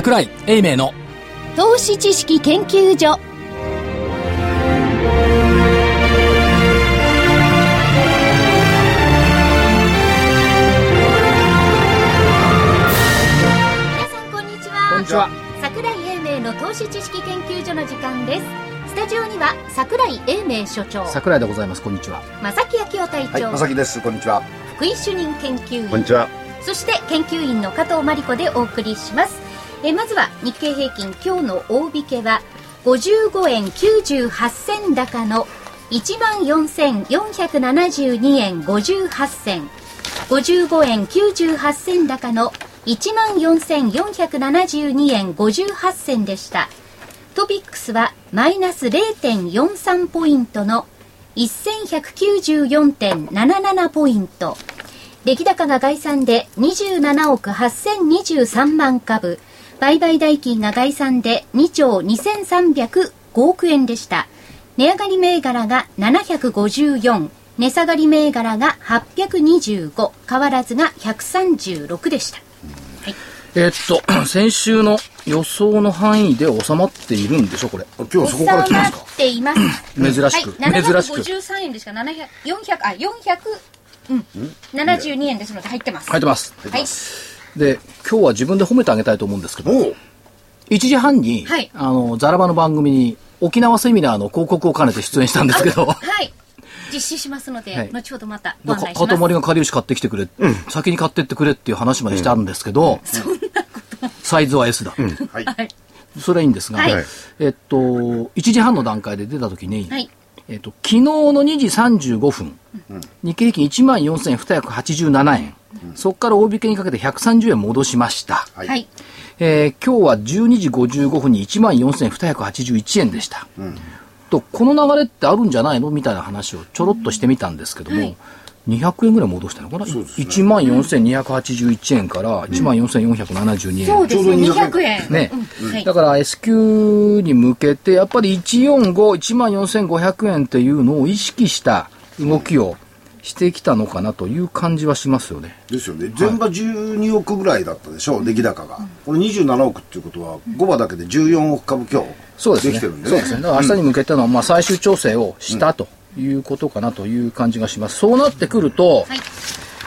桜井英明の投資知識研究所。皆さんこんにちは。こんにちは。桜井英明の投資知識研究所の時間です。スタジオには桜井英明所長。桜井でございます。こんにちは。正木昭夫隊はい、長、まさきです。こんにちは。福井主任研究員。こんにちは。そして研究員の加藤真理子でお送りします。えまずは日経平均今日の大引けは55円98銭高の14,472円58銭。55円98銭高の14,472円58銭でした。トピックスはマイナス0.43ポイントの1194.77ポイント。出来高が概算で27億8023万株。売買代金が概算で2兆2305億円でした。値上がり銘柄が754。値下がり銘柄が825。変わらずが136でした。はい。えーっと 先週の予想の範囲で収まっているんでしょこれ今日そこから来ますか？っています。珍しく、はい、珍しく753円ですか、700、400、あ、400、うん、72円ですので入ってます。入ってますはい。で今日は自分で褒めてあげたいと思うんですけどおう1時半に、はいあのザラバの番組に沖縄セミナーの広告を兼ねて出演したんですけどはい。実施しますので、はい後ほどまたごか案内します。塊がかりゆし買ってきてくれ、先に買ってってくれっていう話までしてあるんですけど、サイズは S だ、はい。はい。それはいいんですが、はいえっと1時半の段階で出た時に、はい。えっと、昨日の2時35分、日経平均1万4287円、そこから大引けにかけて130円戻しました。はい。はい。えー今日は12時55分に1万4281円でした。と、この流れってあるんじゃないの？みたいな話をちょろっとしてみたんですけども、はい200円ぐらい戻したのかな、ね1万4281円から1万4472円。そうですね、ちょうど200 200円。ねうんはいだから S q に向けて、やっぱり145、1万4500円っていうのを意識した動きをしてきたのかなという感じはしますよね。ですよね。全場12億ぐらいだったでしょう、出来高が。これ27億っていうことは、5場だけで14億株今日。そうですね。できてるんでね。そうですね。だから明日に向けての、まあ、最終調整をしたということかなという感じがします。そうなってくると、はい。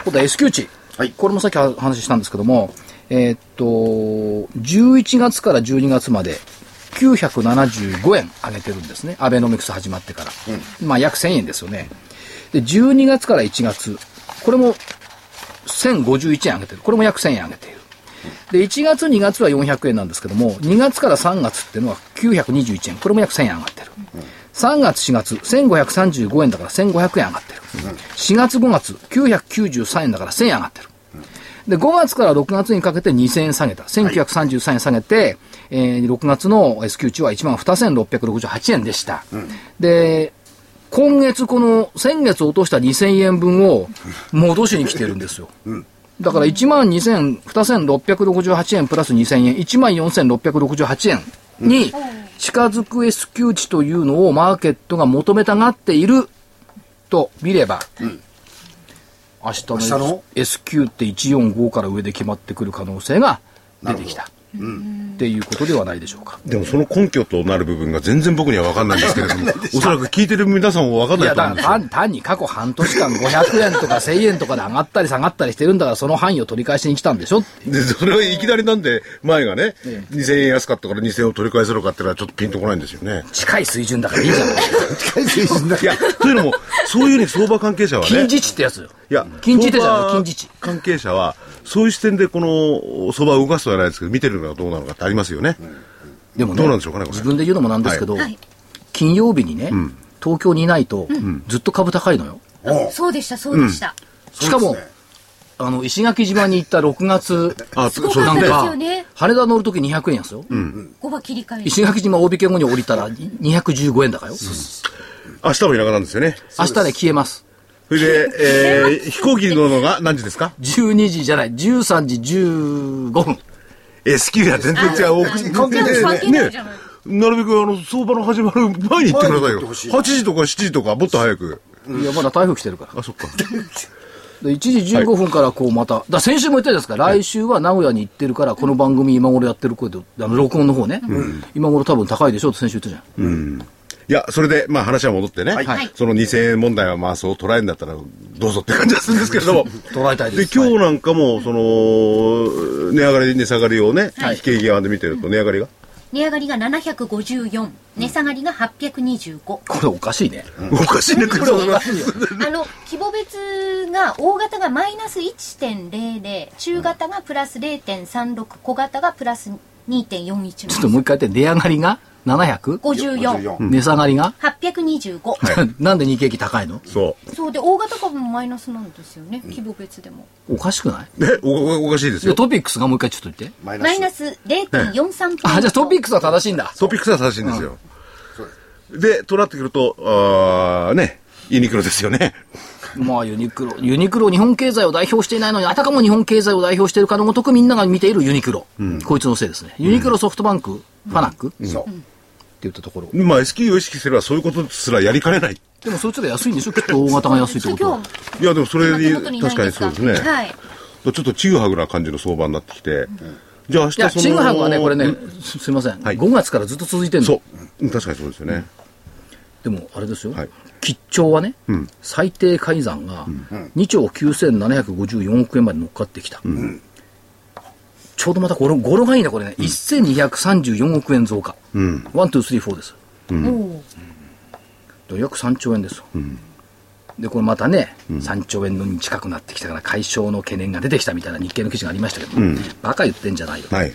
今度は S q 値。はいこれもさっき話したんですけども、えーっと、11月から12月まで975円上げてるんですね。アベノミクス始まってから。まあ約1000円ですよね。で、12月から1月、これも1051円上げてる。これも約1000円上げている。で、1月、2月は400円なんですけども、2月から3月っていうのは921円。これも約1000円上がってる。3月、4月、1535円だから1500円上がってる。4月、5月、993円だから1000円上がってる。で、5月から6月にかけて2000円下げた。1933円下げて、えー6月の S q 値は12,668円でした。で、今月この先月落とした2000円分を戻しに来てるんですよ。だから1万2668円プラス2000円、1万4668円に近づく S q 値というのをマーケットが求めたがっていると見れば、明日明日の？の S q って145から上で決まってくる可能性が出てきた。っていうことではないでしょうか。でもその根拠となる部分が全然僕には分かんないんですけれども、おそらく聞いてる皆さんも分かんないと思うんですよ。単単に過去半年間500円とか1000円とかで上がったり下がったりしてるんだから、その範囲を取り返しに来たんでしょで、それはいきなりなんで、前がね、2000円安かったから2000円を取り返せるかっていうのはちょっとピンとこないんですよね。近い水準だからいいじゃない。近い水準だいや、というのも、そういうふうに相場関係者はね、金字値ってやつよ。いや、金字手じゃない相場金字値関係者は、そういう視点でこの相場を動かすとはないですけど、見てるのがどうなのかってありますよね。でもね、どうなんでしょうかねこれ自分で言うのもなんですけど、はい金曜日にね、東京にいないと、ずっと株高いのよ。そうでした、そうでした。しかも、あの、石垣島に行った6月、なんかよ、ね。羽田乗るとき200円やすよ。5番切り替え。石垣島大引け後に降りたら215円だからよ。明日も田舎なんですよね。明日ね、消えます。それで、えー、飛行機に乗るのが何時ですか？12時じゃない、13時15分。S q や全然違う。関係ない関係ないじゃない。なるべくあの相場の始まる前に行ってくださいよ。前に行ってほしい8時とか7時とかもっと早く。いや、まだ台風来てるから。あ、そっか。で1時15分からこうまた、だから先週も言ったじゃないですか、来週は名古屋に行ってるから、この番組今頃やってる声で、あの録音の方ね、今頃多分高いでしょって先週言ったじゃん。いや、それで、まあ話は戻ってね、はいその2000円問題はまあそう捉えるんだったらどうぞって感じがするんですけれども。捉えたいで。です今日なんかも、その、値上がり、値下がりをね、非景気側で見てると値上がりが？値上がりが754、値下がりが825。これおかしいね。おかしいね、これおかしいよ。あの、規模別が、大型がマイナス1.00、中型がプラス0.36、小型がプラス2.41ちょっともう一回言って、値上がりが？700? 54、54値下がりが、825。なんで日経期高いの？そそうで、大型株もマイナスなんですよね、規模別でも。おかしくない？うね、おおおかしいですよ。トピックスがもう一回ちょっと言って。マイナス0.43ポイント。あ、じゃあトピックスは正しいんだ。トピックスは正しいんですよ。で、となってくると、あーね、ユニクロですよね。まあユニクロ。ユニクロ日本経済を代表していないのに、あたかも日本経済を代表しているかのごとくみんなが見ているユニクロ。こいつのせいですね。ユニクロソフトバンク、ファナック、ってそう。言ったところ。まあ S q を意識すればそういうことすらやりかねない。でもそいつら安いんでしょ？きっと大型が安いってことはいや、でもそれに、確かにそうですね。はい。ちょっとちぐはぐな感じの相場になってきて。じゃあ明日その。チングはね、これね、すすいません。はい5月からずっと続いてるの。そう。うん確かにそうですよね。でも、あれですよ。はい吉兆はね、ん最低改ざんが2兆9754億円まで乗っかってきた。ちょうどまた語呂語呂がいいね、これね。1234億円増加。うん。 one、two、three、four です。おーで約3兆円ですよ。で、これまたね、3兆円のに近くなってきたから、解消の懸念が出てきたみたいな日経の記事がありましたけど、バカ言ってんじゃないよ。はい。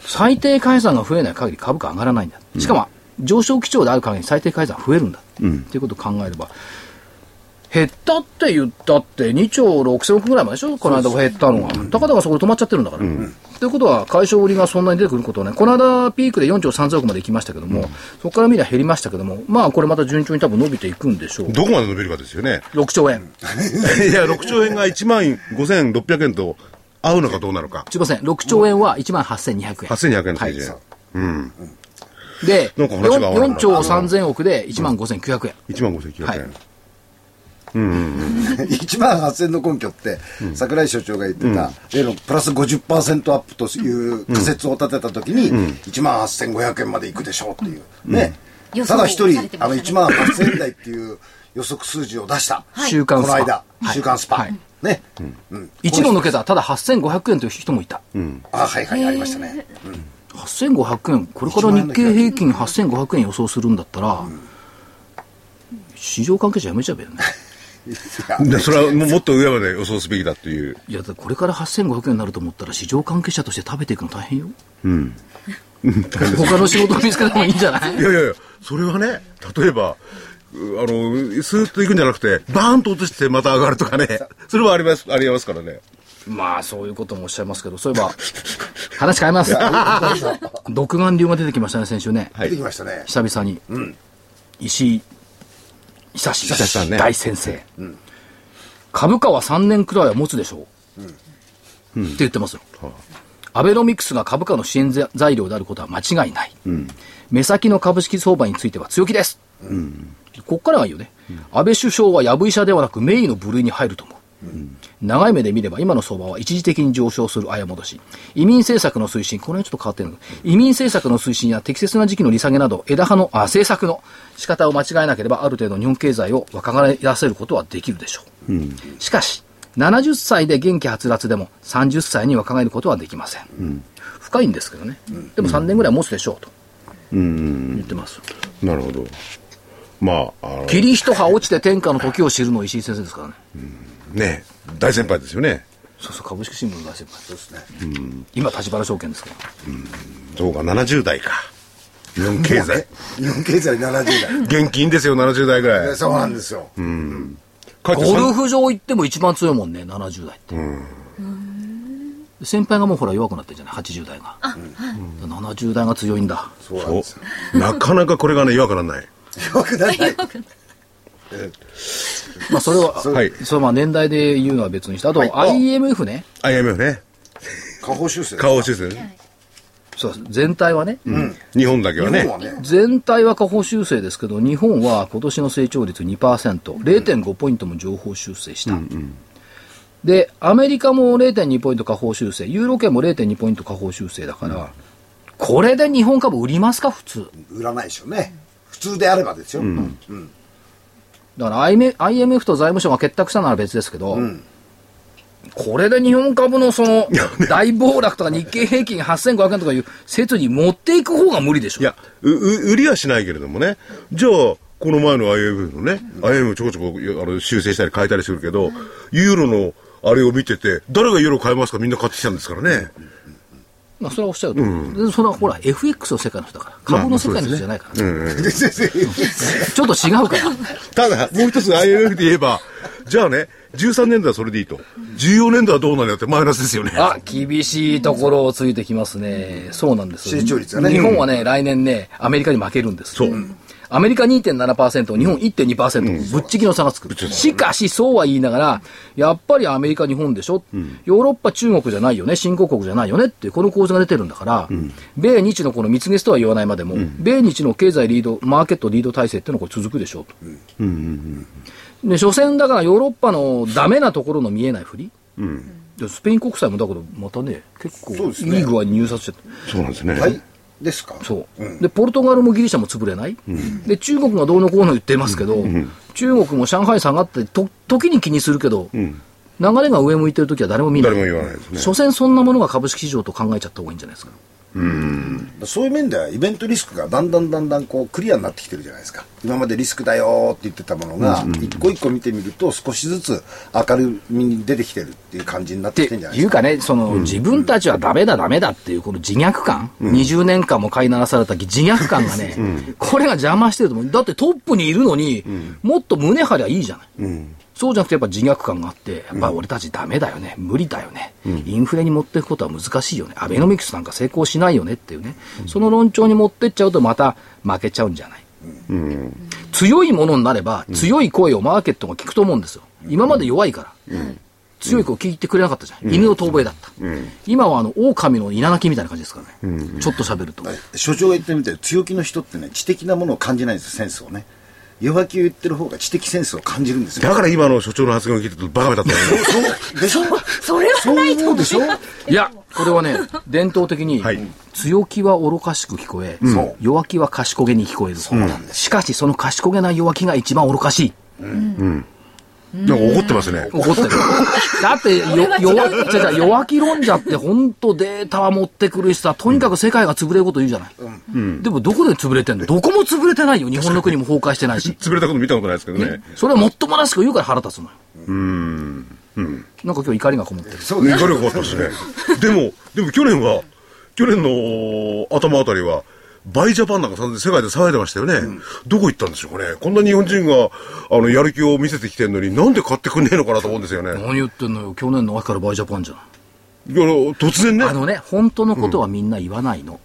裁定買い残が増えない限り株価上がらないんだ。しかも、上昇基調である限り裁定買い残増えるんだ。っていうことを考えれば、減ったって言ったって2兆6000億ぐらいまででしょ？この間減ったのが。高々がそこで止まっちゃってるんだから。ということは、解消売りがそんなに出てくることはね、この間ピークで4兆3000億まで行きましたけども、そこから見りゃ減りましたけども、まあこれまた順調に多分伸びていくんでしょう。どこまで伸びるかですよね。6兆円。いや、6兆円が1万5600円と合うのかどうなのか。すいません、6兆円は1万8200円。8200円の水準。はいで、なんか話が合わない 4, 兆3000億で1万5900円。1万5900円。1万8000の根拠って、櫻井所長が言ってた、例のプラス50%アップという仮説を立てたときに、1万8500円までいくでしょうっていう。ね。ただ一人あのしたね1万8000円台っていう予測数字を出した。週刊スパ。この間、はい週刊スパ。はいね。うん。一度抜けたらただ8500円という人もいた。あ、はいはい、ありましたね。8500円、これから日経平均8500円予想するんだったら、市場関係者やめちゃうよね。でそれはももっと上まで予想すべきだっていう。いや、これから8500円になると思ったら、市場関係者として食べていくの大変よ。他の仕事を見つけてもいいんじゃない？いやいやいや、それはね、例えば、うあの、スーッと行くんじゃなくて、バーンと落としてまた上がるとかね、それはあります、ありますからね。まあ、そういうこともおっしゃいますけど、そういえば、話変えます。独眼流が出てきましたね、先週ね。出てきましたね。久々に。石井久志久んね。大先生、株価は3年くらいは持つでしょう、って言ってますよ、アベノミクスが株価の支援材料であることは間違いない、目先の株式相場については強気です、ここからがいいよね、安倍首相はやぶ医者ではなく名医の部類に入ると思う、長い目で見れば今の相場は一時的に上昇するあや戻し。移民政策の推進、これはちょっと変わってるの。移民政策の推進や適切な時期の利下げなど、枝葉の、あ、政策の仕方を間違えなければ、ある程度日本経済を若返らせることはできるでしょう。しかし、70歳で元気はつらつでも30歳に若返ることはできません。深いんですけどね。でも3年ぐらい持つでしょうと。言ってます。なるほど。まあ、あの、霧一葉落ちて天下の時を知るの石井先生ですからね。ね、大先輩ですよね。そうそう、株式新聞の大先輩。そうですね。今、立花証券ですから。そうか、70代か。日本経済。日本経済70現金ですよ、70代ぐらい。代。そうなんですよ。かえってゴルフ場行っても一番強いもんね、70代って。先輩がもうほら弱くなってるじゃない、80代が。70代が強いんだ。そうなんですよ。おなかなかこれがね、弱くならない。弱くならない。まあ、それは、はいそれはまあ年代で言うのは別にして、あと、はい IMF ね、IMF ね。下方修正。顔修正ね。そう全体はね、日本だけはね。全体は下方修正ですけど、日本は今年の成長率2%、0.5ポイントも上方修正した。で、アメリカも0.2ポイント下方修正、ユーロ圏も0.2ポイント下方修正だから、これで日本株売りますか、普通。売らないでしょうね。普通であればですよ。うんだから IMF と財務省が結託したなら別ですけど、これで日本株のその大暴落とか日経平均8500円とかいう説に持っていく方が無理でしょ。いや、う、う売りはしないけれどもね。じゃあ、この前の IMF のね、IMF ちょこちょこあの修正したり変えたりするけど、ユーロのあれを見てて、誰がユーロ買いますかみんな買ってきたんですからね。まあ、それはおっしゃると、でそれはほら、FX の世界の人だから、株の世界の人じゃないから、ね ちょっと違うから。ただ、もう一つ IMF で言えば、じゃあね、13年度はそれでいいと。14年度はどうなんだよってマイナスですよね。あ、厳しいところをついてきますね。そうなんですよ成長率がね日本はね、来年ね、アメリカに負けるんです。そう。アメリカ2.7%、日本1.2%、ぶっちぎりの差がつく。しかし、そうは言いながら、やっぱりアメリカ、日本でしょ、ヨーロッパ、中国じゃないよね、新興国じゃないよね？ってこの構図が出てるんだから、米日のこの蜜月とは言わないまでも、米日の経済リード、マーケットリード体制っていうのはこれ続くでしょ？う。と。で、所詮だからヨーロッパのダメなところの見えないふり？でスペイン国債もだけど、またね、結構いい具合に入札してそうなんですね。はい。ですか？そう、で、ポルトガルもギリシャも潰れない、で、中国がどうのこうの言ってますけど、中国も上海下がって、と、時に気にするけど、流れが上向いてる時は誰も見ない。誰も言わないですね。所詮そんなものが株式市場と考えちゃった方がいいんじゃないですか。そういう面ではイベントリスクがだんだんだんだんこうクリアになってきてるじゃないですか。今までリスクだよって言ってたものが一個一個見てみると少しずつ明るみに出てきてるっていう感じになっってきてるんじゃないですか。いうかね、その、自分たちはダメだダメだっていうこの自虐感、20年間も飼いならされた自虐感がね、これが邪魔してると思う。だってトップにいるのに、もっと胸張りゃいいじゃない。そうじゃなくてやっぱ自虐感があって、やっぱ俺たちダメだよね、無理だよね、インフレに持っていくことは難しいよね、アベノミクスなんか成功しないよねっていうね、その論調に持ってっちゃうとまた負けちゃうんじゃない。強いものになれば、強い声をマーケットが聞くと思うんですよ。今まで弱いから。強い声を聞いてくれなかったじゃん。犬の遠吠えだった。今はあの、狼の稲鳴きみたいな感じですからね。ちょっと喋ると。所長が言ってみて強気の人ってね知的なものを感じないんですよセンスをね弱気を言ってる方が知的センスを感じるんですよ。だから今の所長の発言を聞いてるとバカめだったそう。でしょ？それはそうないと思うでしょ？いや、これはね、伝統的にはい、強気は愚かしく聞こえ、そう。弱気は賢げに聞こえる。しかし、その賢げな弱気が一番愚かしい。なんか怒ってますね。怒ってる。だって、よ、弱、違う違う弱気論者って本当データは持ってくるしさ、とにかく世界が潰れること言うじゃない。でもどこで潰れてんの？どこも潰れてないよ。日本の国も崩壊してないし。潰れたこと見たことないですけどね。それはもっともらしく言うから腹立つのよ。なんか今日怒りがこもってる。そうね怒りがかったですね。でも、でも去年は、去年の頭あたりは、バイジャパンなんか世界で騒いでましたよね。どこ行ったんでしょうかね。こんな日本人が、あの、やる気を見せてきてるのに、なんで買ってくんねえのかなと思うんですよね。何言ってんのよ。去年の秋からバイジャパンじゃん。いや、突然ね。あのね、本当のことはみんな言わないの。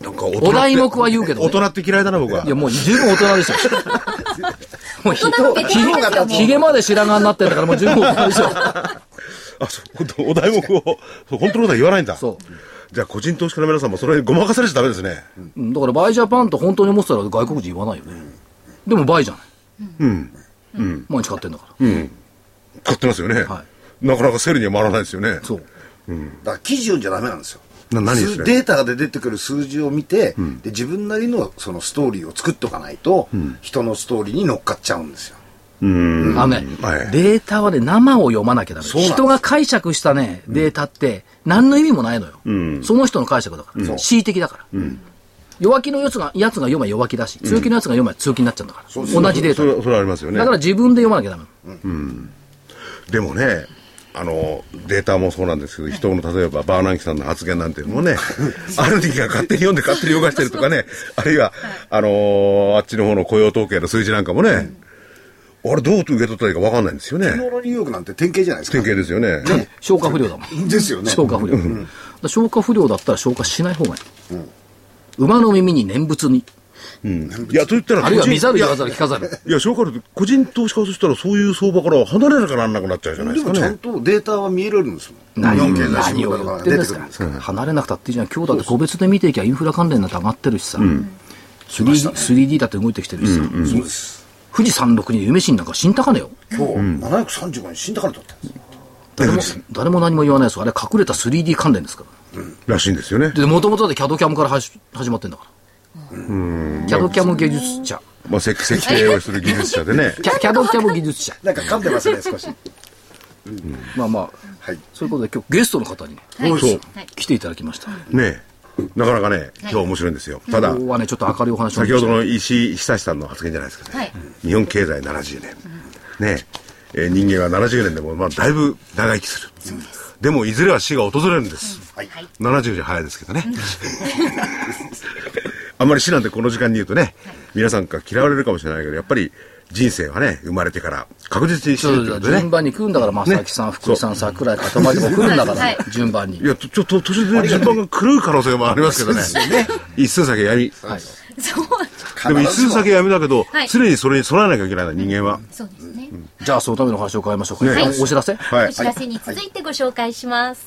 なんか大人ってお題目は言うけどね大人って嫌いだな、僕は。いや、もう十分大人でしょ。もうひ大人のベテランですよもうひげまで白髪になってんだからもう十分大人でしょ。あ、そう、本当お題目を、本当のことは言わないんだ。そじゃあ、個人投資家の皆さんもそれにごまかされちゃダメですね。うんだから Buy Japan と本当に思ってたら外国人言わないよね。でも buy じゃない。うん。毎日買ってんだから。買ってますよね。はなかなか sell には回らないですよね。そう。だから記事読んじゃダメなんですよな何ですデータで出てくる数字を見て、で自分なりのそのストーリーを作っとかないと、人のストーリーに乗っかっちゃうんですようん。あのね、はいデータはね、生を読まなきゃダメ。そうなんです人が解釈したね、データって、何の意味もないのよ。その人の解釈だから。恣意的だから。弱気のやつが、やつが読めば弱気だし、強気のやつが読めば強気になっちゃうんだから。同じデータそ。れそれはありますよねだ。から自分で読まなきゃダメ。でもね、あの、データもそうなんですけど、人の例えばバーナンキさんの発言なんていうのもね、ある時が勝手に読んで勝手に動かしてるとかね、あるいは、あのーあっちの方の雇用統計の数字なんかもね、あれどう受け取ったらいいか分かんないんですよね。昨日のニューヨークなんて典型じゃないですか典型ですよね。消化不良だもん。ですよね消化不良。だから消化不良だったら消化しない方がいい。馬の耳に念仏に。うんいや、と言ったら、あるいは見ざる言わざる聞かざる。いや、消化力個人投資家としたらそういう相場から離れなきゃなんなくなっちゃうじゃないでですもちゃんかね。とデータは見えるんですもん何何を言ってんですか？出てくるんですか？ら離れなくたっていいじゃん。今日だって個別で見ていきゃインフラ関連なんて上がってるしさ。3D, 3D だって動いてきてるしさ。そうです富士山麓に夢新なんか新高値よ。今日、735円新高値取ってるんですよ誰も誰も何も言わないですよあれ隠れた 3D 関連ですかららしいんですよね。で、もともとだってキャドキャムからはし始まってんだから。キャドキャム技術者。まあ、設設計をする技術者でね。キャキャドキャム技術者。なんか噛んでますね、少し。まあまあ、はい。そういうことで今日ゲストの方にね、はい来ていただきました。ねなかなかね、今日面白いんですよ。ただ今、日はね、ちょっと明るいお話を先ほどの石井久志さんの発言じゃないですかね。はい日本経済70年。ねえー人間は70年でも、まあ、だいぶ長生きする。でも、いずれは死が訪れるんです。はい。70じゃ早いですけどね。あんまり死なんてこの時間に言うとね、皆さんから嫌われるかもしれないけど、やっぱり人生はね、生まれてから確実に死ぬってことでね。順番に来るんだから、正木さん、福井さん、桜井、かたまりも来るんだから、はい順番にい。や、ちょっと途中で順番が狂う可能性もありますけどね。一寸先闇。はい。そうでも一寸先闇だけど、はい常にそれに備えなきゃいけないんだ、人間は。そうですね、じゃあ、そのための話を伺いましょうか。お知らせはいお。知らせに続いてご紹介します、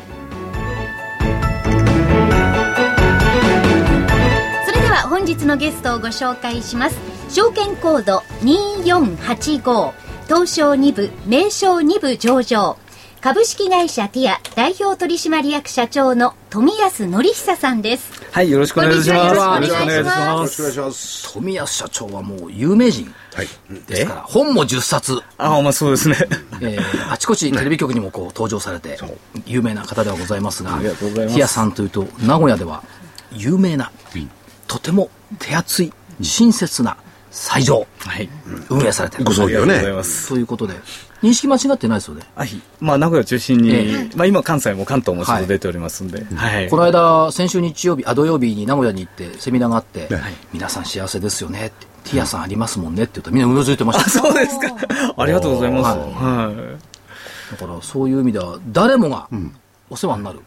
本日のゲストをご紹介します証券コード2485東証2部名称2部上場株式会社ティア代表取締役社長の富安則久さんですはい、よろしくお願いします。よろしくお願いしよろます。しくお願いします。富安社長はもう有名人はい。ですから、本も10冊、あ、まあそうですね。えーあちこちテレビ局にもこう登場されて、有名な方ではございますが、ありがとうございますティアさんというと、名古屋では有名な、とても手厚い、親切な斎場、はい。運営されてるご。葬儀をね。ます。ということで、認識間違ってないですよね。はい。まあ名古屋中心に、えまあ今関西も関東もちょっと出ておりますんで、はい。この間、先週日曜日、あ、土曜日に名古屋に行って、セミナーがあって、はい皆さん幸せですよねって、ティアさんありますもんねって言ったら、みんなうなずいてました。そうですか。ありがとうございます。ははい。だから、そういう意味では、誰もがお世話になる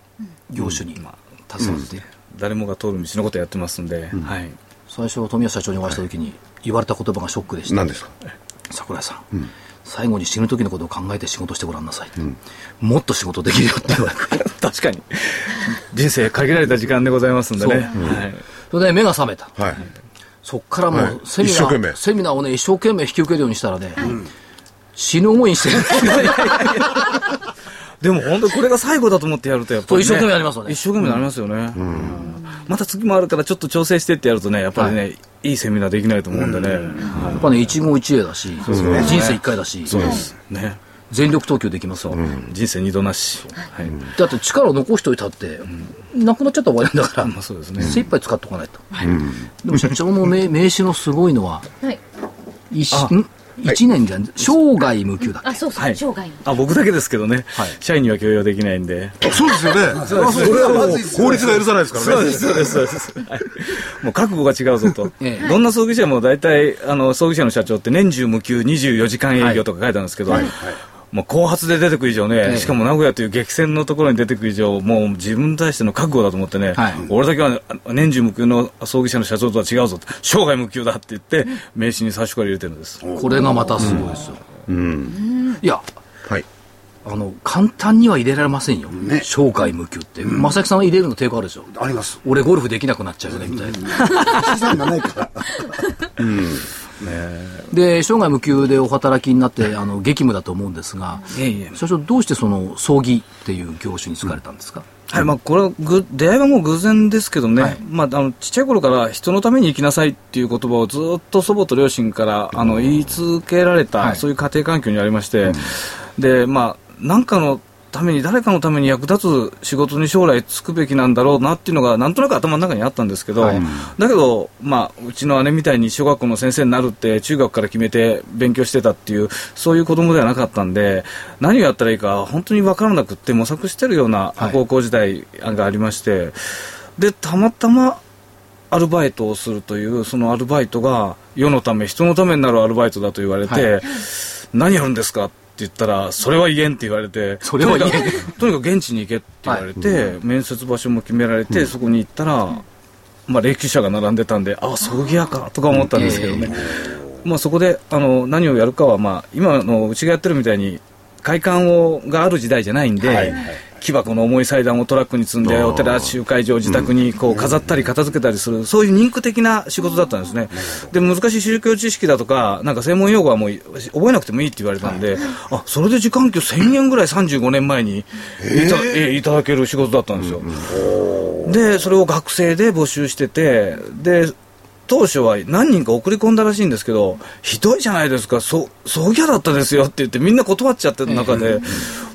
業種に携わっている。誰もが通る道のことやってますんで、はい。最初、富安社長にお会いした時に、言われた言葉がショックでした。何ですか？桜井さん,、最後に死ぬ時のことを考えて仕事してごらんなさい、もっと仕事できるよって。言われて確かに。人生限られた時間でございますんでね。はい。それで目が覚めた。はい。そっからもはい。うセミナー、一生懸命。セミナーをね一生懸命引き受けるようにしたらね、死ぬ思いにしてる でも本当これが最後だと思ってやるとやっぱり、ね、そう一生懸命やりますよね。一生懸命なりますよね、また次もあるからちょっと調整してってやるとねやっぱりね、い、いセミナーできないと思うんでね、やっぱね一期一会だし、人生一回だし、ね。全力投球できますよ、人生二度なし、はい。だって力を残しといたって、なくなっちゃったら終わりだから、まあそうですね。精一杯使っとかないと、でも社長の名名刺のすごいのははい。一ん一年じゃん。生涯無休だあそうそう、はい。生涯のあ僕だけですけどね、はい。社員には許容できないんで。そうですよね。それはもう法律が許さないですからね。そうですそうです、はい。もう覚悟が違うぞと、ええ。どんな葬儀社も大体あの葬儀社の社長って年中無休24時間営業とか書いてあるんですけど、まあ、後発で出てくる以上ね、ええしかも名古屋という激戦のところに出てくる以上、もう自分に対しての覚悟だと思ってね、はい俺だけは年中無休の葬儀社の社長とは違うぞと、生涯無休だって言って、名刺に最初から入れてるんです。これがまたすごいですよ。いや、はい。あの、簡単には入れられませんよ。ね生涯無休って。正木さんは入れるの抵抗あるでしょ。あります。俺ゴルフできなくなっちゃうよね、みたいな。資産がないから。で、生涯無休でお働きになって、あの、激務だと思うんですが、社長、どうしてその、葬儀っていう業種に就かれたんですか、はいまあ、これはぐ出会いはもう偶然ですけどね、はい。まあ、あのちっちゃい頃から人のために生きなさいっていう言葉をずっと祖母と両親からあの言い続けられた、はい。そういう家庭環境にありまして、でまあ、なんかのために、誰かのために役立つ仕事に将来就くべきなんだろうなっていうのが、なんとなく頭の中にあったんですけど、はい。だけど、まあ、うちの姉みたいに小学校の先生になるって、中学から決めて勉強してたっていう、そういう子供ではなかったんで、何をやったらいいか、本当に分からなくって、模索してるようなはい。高校時代がありまして、で、たまたま、アルバイトをするという、そのアルバイトが世のため、人のためになるアルバイトだと言われて、は何やるんですかって言ったら、それは言えんって言われて、それは言えん。とにかく現地に行けって言われて、面接場所も決められて、そこに行ったら、まあ、霊柩車が並んでたんで、あ葬儀屋かとか思ったんですけどね、まあ、そこであの何をやるかは、まあ、今のうちがやってるみたいに、会館をがある時代じゃないんで、はいはい木箱の重い祭壇をトラックに積んで、お寺、集会場、自宅にこう飾ったり片付けたりする、そういう人気的な仕事だったんですね。で、難しい宗教知識だとか、なんか専門用語はもう覚えなくてもいいって言われたんで、あ、それで時間給1000円ぐらい35年前にいた,、えいただける仕事だったんですよ。で、それを学生で募集してて、で、当初は何人か送り込んだらしいんですけど、ひどいじゃないですか、そ葬儀屋だったですよって言って、みんな断っちゃってる中で、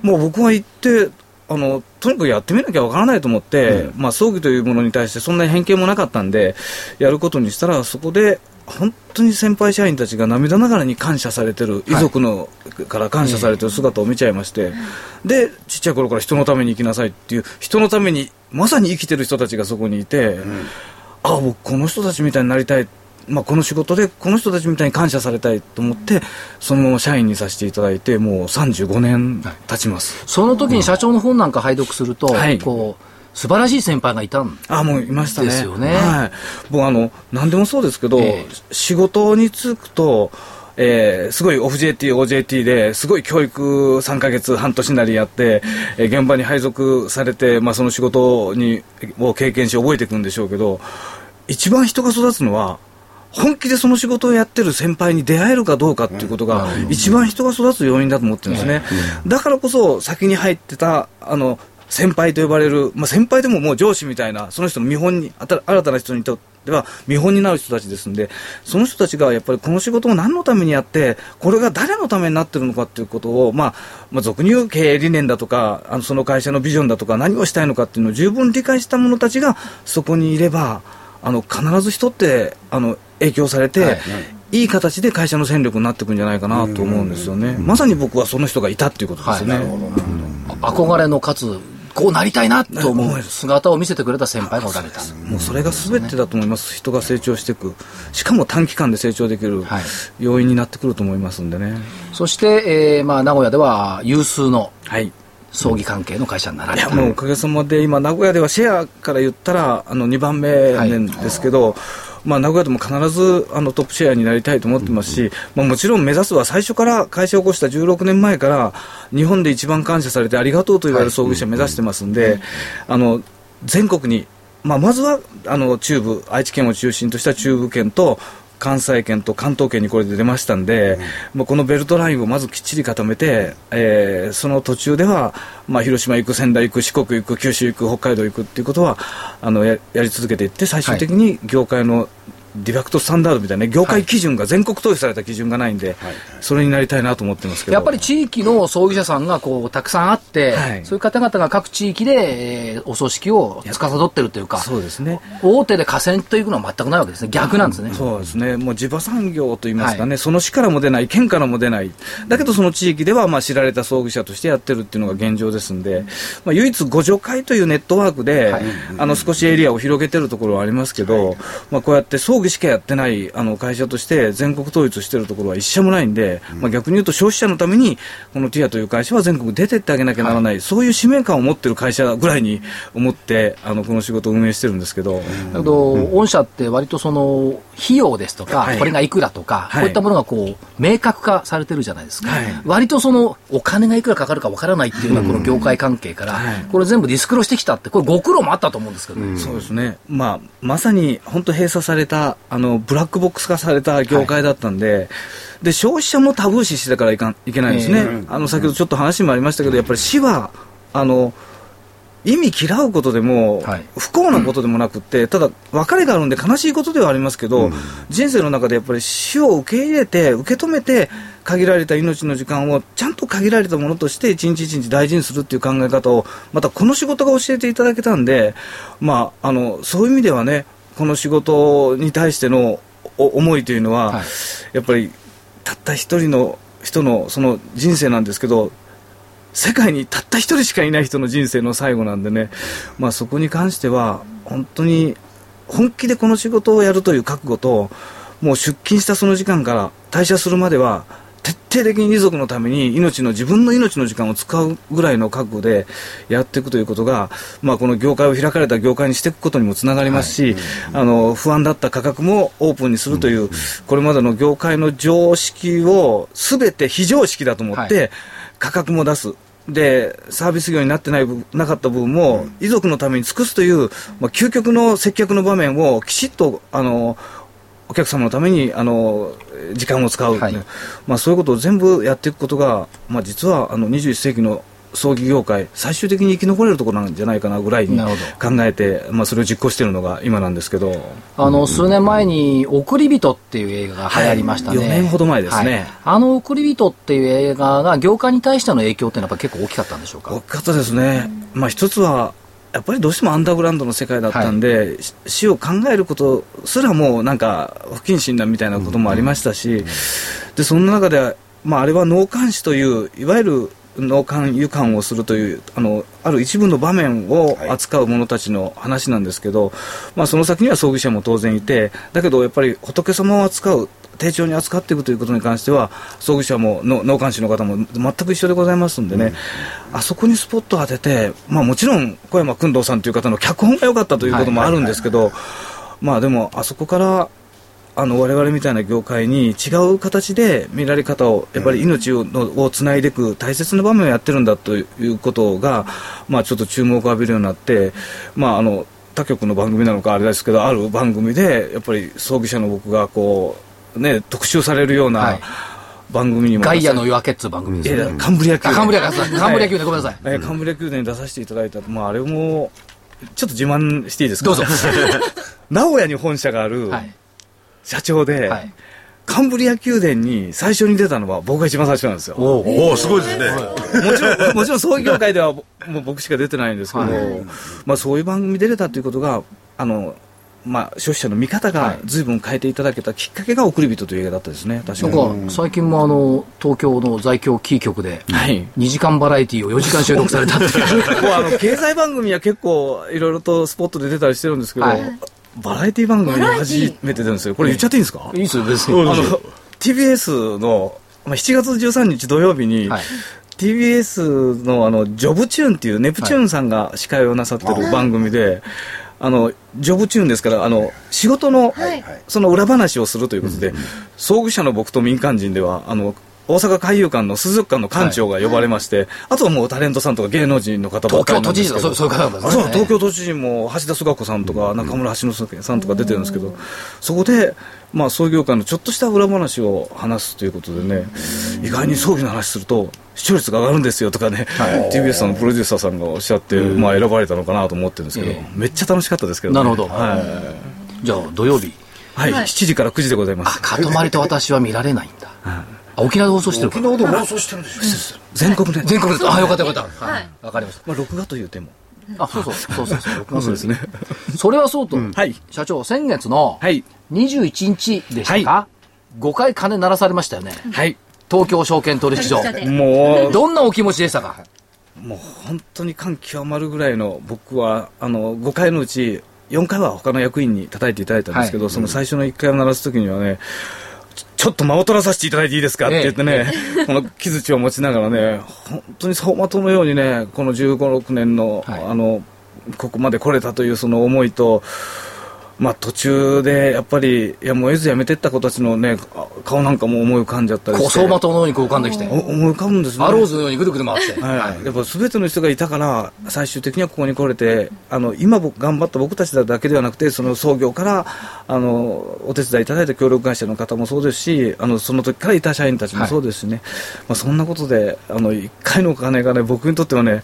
もう僕が行って、あのとにかくやってみなきゃわからないと思って、まあ、葬儀というものに対してそんなに偏見もなかったんで、やることにしたら、そこで本当に先輩社員たちが涙ながらに感謝されてる、遺族のから感謝されてる姿を見ちゃいまして、で、ちっちゃい頃から人のために生きなさいっていう、人のために、まさに生きてる人たちがそこにいて、あ僕、この人たちみたいになりたい、まあ、この仕事でこの人たちみたいに感謝されたいと思って、そのまま社員にさせていただいて、もう35年経ちます。その時に社長の本なんか拝読すると、はいこう、素晴らしい先輩がいたんあもういましたね。ですよねはい。僕あの、何でもそうですけど、ええ仕事に就くと、えーすごい OFJT、OJT ですごい教育3ヶ月、半年なりやって、えー現場に配属されて、まあ、その仕事にを経験し覚えていくんでしょうけど、一番人が育つのは、本気でその仕事をやってる先輩に出会えるかどうかっていうことが、一番人が育つ要因だと思ってるんですね。だからこそ、先に入ってた、あの、先輩と呼ばれる、まあ、先輩でももう上司みたいな、その人の見本に、あた新たな人にとっては見本になる人たちですんで、その人たちがやっぱりこの仕事を何のためにやって、これが誰のためになってるのかっていうことを、まあ、まあ、俗に言う経営理念だとか、あのその会社のビジョンだとか、何をしたいのかっていうのを十分理解した者たちがそこにいれば、あの必ず人ってあの影響されて、はいい、い形で会社の戦力になっていくんじゃないかなと思うんですよね。まさに僕はその人がいたっていうことですよね。憧れのかつ、こうなりたいなと思う姿を見せてくれた先輩がおられた。もうそれが全てだと思います、人が成長していく、しかも短期間で成長できるはい要因になってくると思いますんでね。そして、えーまあ、名古屋では有数のはい葬儀関係の会社になられた。いやもうおかげさまで今、名古屋ではシェアから言ったらあの2番目なんですけど、まあ、名古屋でも必ずあのトップシェアになりたいと思ってますし、まあ、もちろん目指すは最初から会社を起こした16年前から日本で一番感謝されてありがとうと言われる葬儀社目指してますんで、あの全国に、まあ、まずはあの中部愛知県を中心とした中部圏と関西圏と関東圏にこれで出ましたんで、まあ、このベルトラインをまずきっちり固めて、えーその途中では、まあ、広島行く、仙台行く、四国行く、九州行く、北海道行くっていうことはあのややり続けていって、最終的に業界のディファクトスタンダードみたいなね、業界基準が、全国投資された基準がないんで、それになりたいなと思ってますけど。やっぱり地域の葬儀社さんがこうたくさんあって、はいそういう方々が各地域で、えーお葬式を司ってるというか、そうですね。大手で河川というのは全くないわけですね。逆なんですね。そうですね、もう地場産業といいますかね、その市からも出ない、県からも出ない、だけどその地域ではまあ知られた葬儀社としてやってるっていうのが現状ですんで、まあ、唯一、互助会というネットワークで、あの少しエリアを広げてるところはありますけど、まあ、こうやって葬儀しかやってないあの会社として全国統一してるところは一社もないんで、まあ、逆に言うと消費者のためにこのティアという会社は全国出てってあげなきゃならない、そういう使命感を持ってる会社ぐらいに思ってあのこの仕事を運営してるんですけど、だけど、御社って割とその費用ですとか、はい。これがいくらとか、はい。こういったものがこう明確化されてるじゃないですか、はい。割とそのお金がいくらかかるかわからないっていうようなこの業界関係から、はい。これ全部ディスクロしてきたって、これご苦労もあったと思うんですけど。ね。そうですね、まあ、まさに本当閉鎖されたあのブラックボックス化された業界だったんで、で消費者もタブー視してたからいかんいけないんですね、えあの先ほどちょっと話もありましたけど、やっぱり死はあの意味嫌うことでも、はい。不幸なことでもなくって、ただ、別れがあるんで悲しいことではありますけど、人生の中でやっぱり死を受け入れて、受け止めて、限られた命の時間をちゃんと限られたものとして、一日一日大事にするっていう考え方を、またこの仕事が教えていただけたんで、まあ、あのそういう意味ではね、この仕事に対してのお思いというのは、はい。やっぱりたった一人の人のその人生なんですけど、世界にたった一人しかいない人の人生の最後なんでね、まあ、そこに関しては、本当に本気でこの仕事をやるという覚悟と、もう出勤したその時間から退社するまでは、徹底的に遺族のために命の自分の命の時間を使うぐらいの覚悟でやっていくということが、まあ、この業界を開かれた業界にしていくことにもつながりますし、あの不安だった価格もオープンにするという、これまでの業界の常識をすべて非常識だと思って、はい価格も出す。でサービス業になってない部なかった部分も、遺族のために尽くすという、まあ、究極の接客の場面をきちっとあのお客様のためにあの時間を使う、はい。まあ、そういうことを全部やっていくことが、まあ、実はあの21世紀の葬儀業界、最終的に生き残れるところなんじゃないかなぐらいに考えて、まあ、それを実行しているのが今なんですけど、あの、数年前に、送り人っていう映画が流行りましたね。はい。4年ほど前ですね。はい。あの、送り人っていう映画が、業界に対しての影響っていうのはやっぱ結構大きかったんでしょうか？大きかったですね、まあ、一つはやっぱりどうしてもアンダーグラウンドの世界だったんで、し死を考えることすらもなんか不謹慎なみたいなこともありましたし、でそんな中で、まあ、あれは納棺師といういわゆる納棺輸棺をするというあのある一部の場面を扱う者たちの話なんですけど、まあ、その先には葬儀者も当然いてだけどやっぱり仏様を扱う丁重に扱っていくということに関しては葬儀者もの納棺師の方も全く一緒でございますんでね、あそこにスポットを当てて、まあ、もちろん小山君堂さんという方の脚本が良かったということもあるんですけど、まあでもあそこからあの我々みたいな業界に違う形で見られ方をやっぱり命をのをつないでいく大切な場面をやってるんだということが、まあ、ちょっと注目を浴びるようになって、まあ、あの他局の番組なのかあれですけどある番組でやっぱり葬儀者の僕がこう、ね、特集されるようはない番組にも、ガイアの夜明けっていう番組ですよね。えカンブリア宮殿あカンブリア宮殿カンブリア宮殿ごめんなさい。えーカンブリア宮殿に出させていただいた、まあ、あれもちょっと自慢していいですか？どうぞ 名古屋に本社があるはい。社長で、はいカンブリア宮殿に最初に出たのは僕が一番最初なんですよ。もおうおおすごいですね。ちろん、もちろん、葬儀業界ではもう僕しか出てないんですけど、まあそういう番組出れたということが、あの、まあ消費者の見方が随分変えていただけたきっかけが送り人という映画だったですね、確かに。なんか、最近もあの、東京の在京キー局で、はい。2時間バラエティを4時間収録されたっていう。もうあの経済番組は結構いろいろとスポットで出たりしてるんですけど、はいバラエティ番組に初めて出るんですよ。これ言っちゃっていいんですか、いいですよ、別あに。の TBS の、まあ、7月13日土曜日に、はい。TBS のあのジョブチューンっていうネプチューンさんが司会をなさってる番組で、あのジョブチューンですからあの仕事の、はい。その裏話をするということで、葬儀者の僕と民間人ではあの大阪海遊館の水族館の館長が呼ばれまして、あとはもうタレントさんとか芸能人の方ばっかり東京都知なんですけど事とかそうそういう方ですね。東京都知事も橋田壽賀子さんとか中村橋之さんとか出てるんですけど、そこで、まあ、創業界のちょっとした裏話を話すということでね、意外に葬儀の話すると、視聴率が上がるんですよとかね、TBS のプロデューサーさんがおっしゃって、まあ、選ばれたのかなと思ってるんですけど、えめっちゃ楽しかったですけど、なるほど。はい、じゃあ、土曜日。はい。7時から9時でございます。かとまりと私は見られないんだ。あ沖縄で放送してるか沖縄で放送してるんでしょ全国で、全国です。あ、よかったよかった。はい。わかりましまあ、録画という点も。た。あ、そうそう、そうそうそう。録 画そうですね。それはそうと、はい。社長、先月のはい。21日でしたか、5回金鳴らされましたよね。はい。東京証券取引所。でもう、どんなお気持ちでしたか？もう本当に感極まるぐらいの僕はあの5回のうち4回は他の役員に叩いていただいたんですけど、はいその最初の1回を鳴らすときにはね、ちょっと間を取らさせていただいていいですか？って言ってね、この木槌を持ちながらね、本当に走馬灯のようにね、この15、6年の、はい。あの、ここまで来れたというその思いと、まあ途中でやっぱり、やむを得ず辞めてった子たちのね、顔なんかも思い浮かんじゃったりして。走馬灯のように浮かんできて、思い浮かぶんですね。アローズのようにぐるぐる回って。はい、やっぱ全ての人がいたから、最終的にはここに来れて、あの今僕、頑張った僕たちだけではなくて、その創業からあのお手伝いいただいた協力会社の方もそうですし、あのその時からいた社員たちもそうですしね、まあ、そんなことで、あの1回のお金がね、僕にとってはね、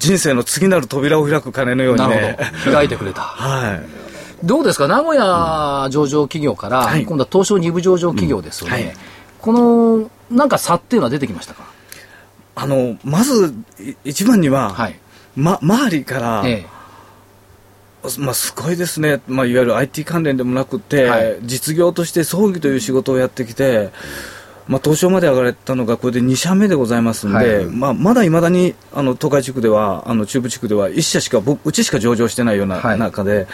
人生の次なる扉を開く金のようにね。開いてくれた。はいどうですか？名古屋上場企業から、はい。今度は東証2部上場企業ですよね。うんはい。この、なんか差っていうのは出てきましたか？あのまずい一番には、はい。ま、周りから、えまあ、すごいですね、まあ、いわゆる IT 関連でもなくて、はい。実業として葬儀という仕事をやってきて、まあ、東証まで上がれたのがこれで2社目でございますんで、はい。まあ、まだいまだにあの東海地区では、あの中部地区では1社しか、僕うちしか上場してないようなはい。中で、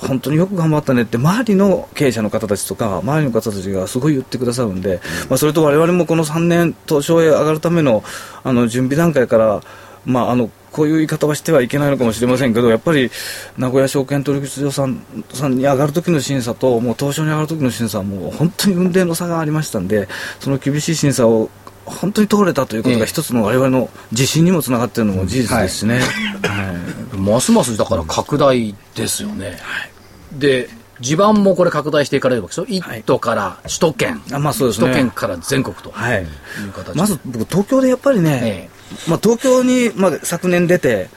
本当によく頑張ったねって、周りの経営者の方たちとか、周りの方たちがすごい言ってくださるんで、まあ、それと我々もこの3年、東証へ上がるためのあの準備段階から、まあ、あのこういう言い方はしてはいけないのかもしれませんけど、やっぱり名古屋証券取引所さんさんに上がる時の審査と、もう東証に上がる時の審査は、もう本当に運転の差がありましたんで、その厳しい審査を本当に通れたということええが、一つの我々の自信にもつながっているのも事実ですしね。はいえますますだから拡大ですよね。で、地盤もこれ拡大していかれるわけですよ。一都から首都圏。あまあそうですね首都圏から全国とはいいう形でまず僕、東京でやっぱりね、えまあ、東京に、まあ、昨年出て、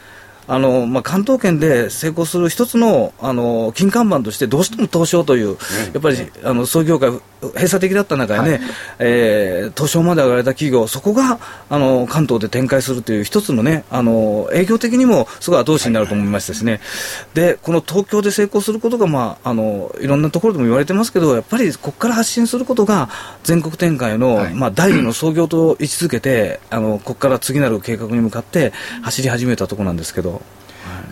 あのまあ、関東圏で成功する一つのあの金看板として、どうしても東証という、やっぱりあの創業界、閉鎖的だった中でね、えー東証まで上がれた企業、そこがあの関東で展開するという一つのね、あの営業的にもすごい後押しになると思いましたしね、でこの東京で成功することが、まあ、あのいろんなところでも言われてますけど、やっぱりここから発信することが、全国展開の、はい。まあ、第二の創業と位置づけて、あのここから次なる計画に向かって走り始めたところなんですけど。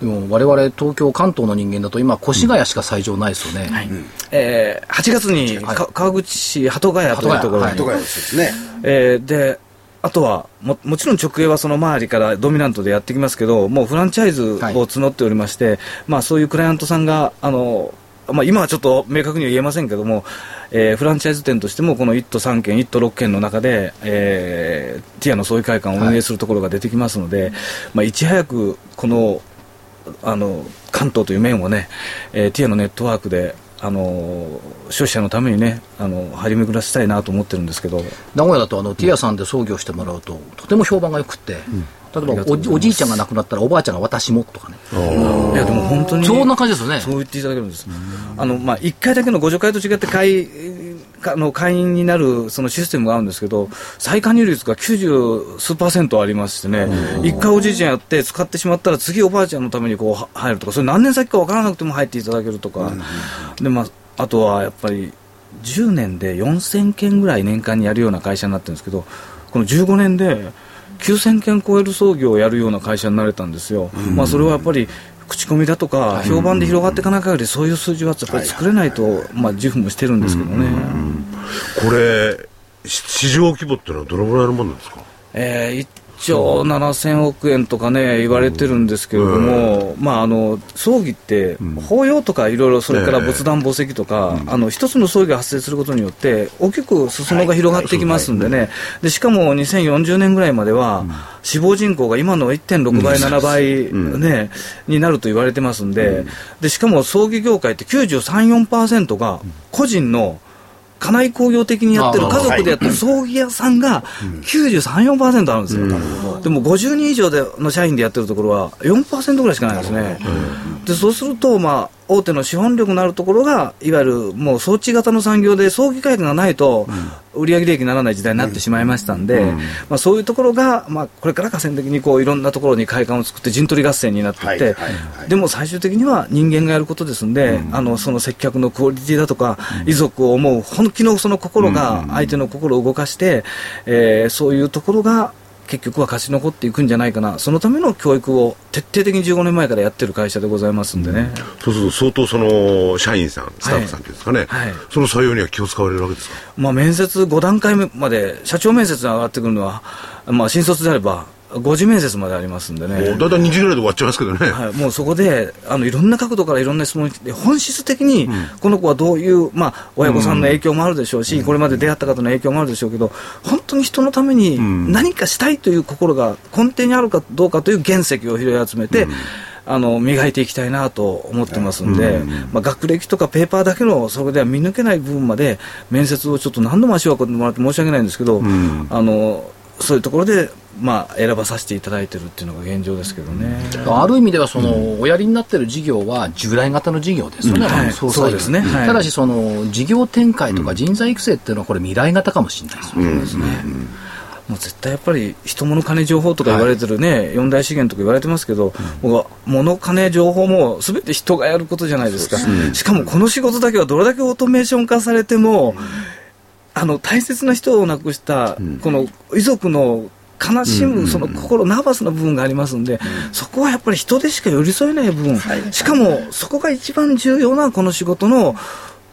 でも我々東京、関東の人間だと今、越谷しか最上ないですよね。えー8月にはい。か川口市鳩ヶ谷というところに、鳩とかですね。えーであとはももちろん直営はその周りからドミナントでやってきますけどもうフランチャイズを募っておりまして、まあ、そういうクライアントさんがあの、まあ、今はちょっと明確には言えませんけども、えーフランチャイズ店としてもこの1都3県1都6県の中で、えーティアの創意会館を運営するところが出てきますので、まあ、いち早くこのあの関東という面をね、えーティアのネットワークであの消費者のためにねあの張り巡らせたいなと思ってるんですけど。名古屋だとあのティアさんで創業してもらうと、とても評判が良くて、例えばおじいちゃんが亡くなったらおばあちゃんが私もとかね。いやでも本当にそんな感じですよね。そう言っていただけるんです。あのまあ一回だけのご助会と違って会かの会員になるそのシステムがあるんですけど、再加入率が90数パーセントありましてね、一回おじいちゃんやって使ってしまったら次おばあちゃんのためにこうは入るとか、それ何年先か分からなくても入っていただけるとか、でまああとはやっぱり10年で4000件ぐらい年間にやるような会社になってるんですけど、この15年で9000件超える創業をやるような会社になれたんですよ。まあそれはやっぱり口コミだとか、評判で広がっていかない限り、そういう数字はやっぱり作れないと、まあ、自負もしてるんですけどね。これ、し市場規模っていうのはどのぐらいのものなんですか？えー1兆7000億円とかね、言われてるんですけれども、まあ、あの葬儀って、法要とかいろいろ、それから仏壇、墓石とか、あの一つの葬儀が発生することによって、大きく裾野が広がってきますんでね、でしかも2040年ぐらいまでは、死亡人口が今の1.6倍、7倍、ねになると言われてますんで、でしかも葬儀業界って93、4%が個人の家内工業的にやってる家族でやってる葬儀屋さんが93、4%あるんですよ、でも50人以上での社員でやってるところは4%ぐらいしかないんですね、でそうすると、まあ、大手の資本力のあるところが、いわゆるもう装置型の産業で葬儀会館がないと、売上利益にならない時代になってしまいましたんで、まあ、そういうところが、まあ、これから河川的にこういろんなところに会館を作って陣取り合戦になっていって、はいはいはいでも最終的には人間がやることですんで、あのその接客のクオリティだとか、遺族を思う本気のその心が相手の心を動かして、えーそういうところが結局は勝ち残っていくんじゃないかな、そのための教育を徹底的に15年前からやってる会社でございますんでね。そうすると相当その社員さん、スタッフさんっていうんですかね、はい。その採用には気を使われるわけですか？まあ、面接5段階目まで、社長面接に上がってくるのは、まあ、新卒であれば、5次面接までありますんでね。もうだいたい2時ぐらいで終わっちゃいますけどね。はい、もうそこであのいろんな角度からいろんな質問で本質的にこの子はどういう、まあ、親御さんの影響もあるでしょうし、これまで出会った方の影響もあるでしょうけど本当に人のために何かしたいという心が根底にあるかどうかという原石を拾い集めて、あの磨いていきたいなと思ってますんで、まあ、学歴とかペーパーだけのそれでは見抜けない部分まで面接をちょっと何度も足を運んでもらって申し訳ないんですけど、あのそういうところで、まあ、選ばさせていただいてるっていうのが現状ですけどね。ある意味ではその、おやりになってる事業は従来型の事業ですよね、うんはい。そうです。ね。はい。ただしその事業展開とか人材育成っていうのはこれ未来型かもしれないですよ。ね、もう絶対やっぱり人物金情報とか言われてるね、四大資源とか言われてますけど、僕は物金情報もすべて人がやることじゃないですか、しかもこの仕事だけはどれだけオートメーション化されても、あの大切な人を亡くした、この遺族の悲しむその心、ナーバスな部分がありますんで、そこはやっぱり人でしか寄り添えない部分、しかもそこが一番重要なこの仕事の